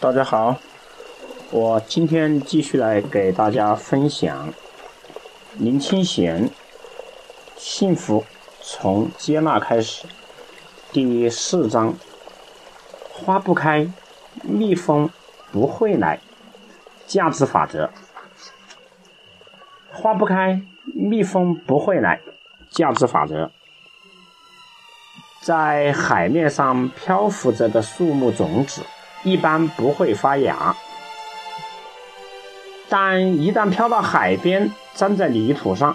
大家好，我今天继续来给大家分享林清玄《幸福从接纳开始》第四章：花不开，蜜蜂不会来。价值法则：花不开，蜜蜂不会来。价值法则：在海面上漂浮着的树木种子。一般不会发芽，但一旦飘到海边，粘在泥土上，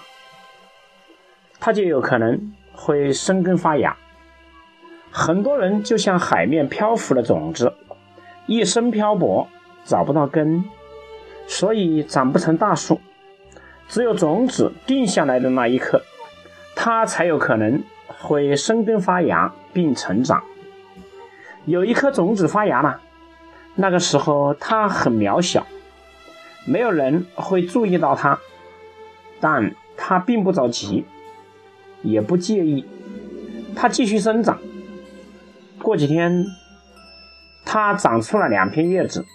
它就有可能会生根发芽。很多人就像海面漂浮的种子，一生漂泊，找不到根，所以长不成大树。只有种子定下来的那一刻，它才有可能会生根发芽并成长。有一颗种子发芽了。那个时候，它很渺小，没有人会注意到它，但它并不着急，也不介意，它继续生长。过几天，它长出了两片叶子，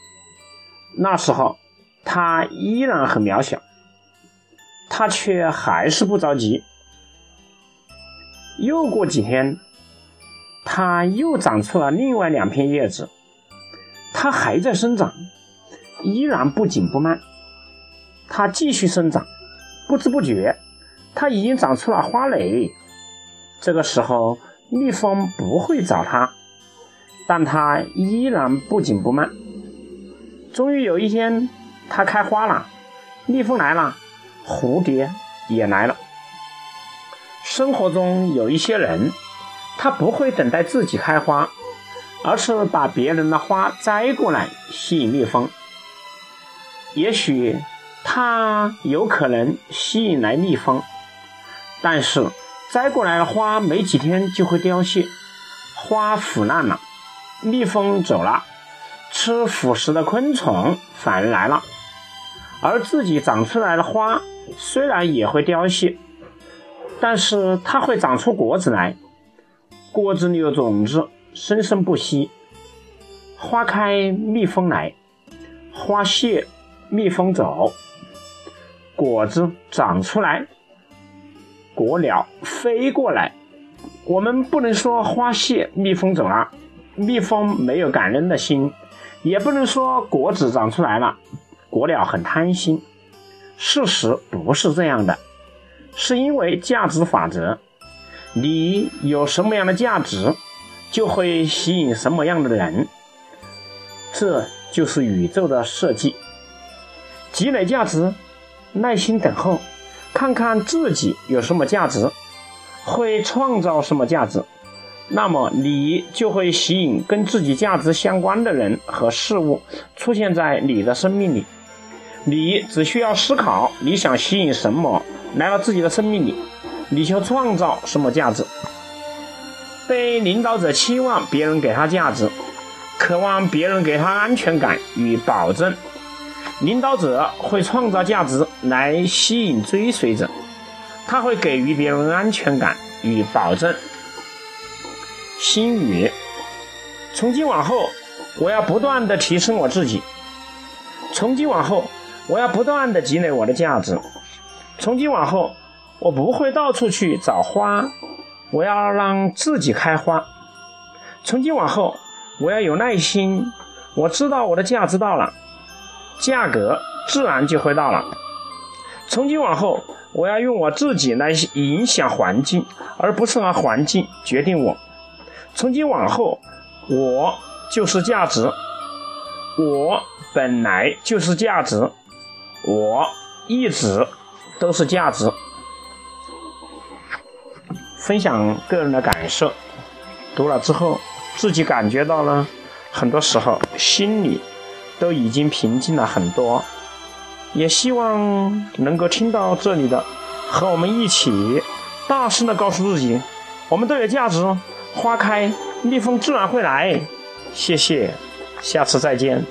那时候它依然很渺小，它却还是不着急。又过几天，它又长出了另外两片叶子。它还在生长，依然不紧不慢。它继续生长，不知不觉，它已经长出了花蕾。这个时候，蜜蜂不会找它，但它依然不紧不慢。终于有一天，它开花了，蜜蜂来了，蝴蝶也来了。生活中有一些人，他不会等待自己开花。而是把别人的花摘过来吸引蜜蜂，也许它有可能吸引来蜜蜂，但是摘过来的花没几天就会凋谢，花腐烂了，蜜蜂走了，吃腐食的昆虫反而来了，而自己长出来的花虽然也会凋谢，但是它会长出果子来，果子里有种子。生生不息，花开蜜蜂来，花谢蜜蜂走，果子长出来，果鸟飞过来。我们不能说花谢蜜蜂走了，蜜蜂没有感恩的心，也不能说果子长出来了，果鸟很贪心。事实不是这样的，是因为价值法则，你有什么样的价值？就会吸引什么样的人，这就是宇宙的设计。积累价值，耐心等候，看看自己有什么价值，会创造什么价值，那么你就会吸引跟自己价值相关的人和事物出现在你的生命里。你只需要思考你想吸引什么来到自己的生命里，你就创造什么价值。被领导者期望别人给他价值，渴望别人给他安全感与保证。领导者会创造价值来吸引追随者，他会给予别人安全感与保证。心语：从今往后，我要不断的提升我自己；从今往后，我要不断的积累我的价值；从今往后，我不会到处去找花。我要让自己开花。从今往后，我要有耐心。我知道我的价值到了，价格自然就会到了。从今往后，我要用我自己来影响环境，而不是让环境决定我。从今往后，我就是价值，我本来就是价值，我一直都是价值。分享个人的感受，读了之后，自己感觉到了，很多时候心里都已经平静了很多。也希望能够听到这里的，和我们一起大声的告诉自己，我们都有价值。花开，蜜蜂自然会来。谢谢，下次再见。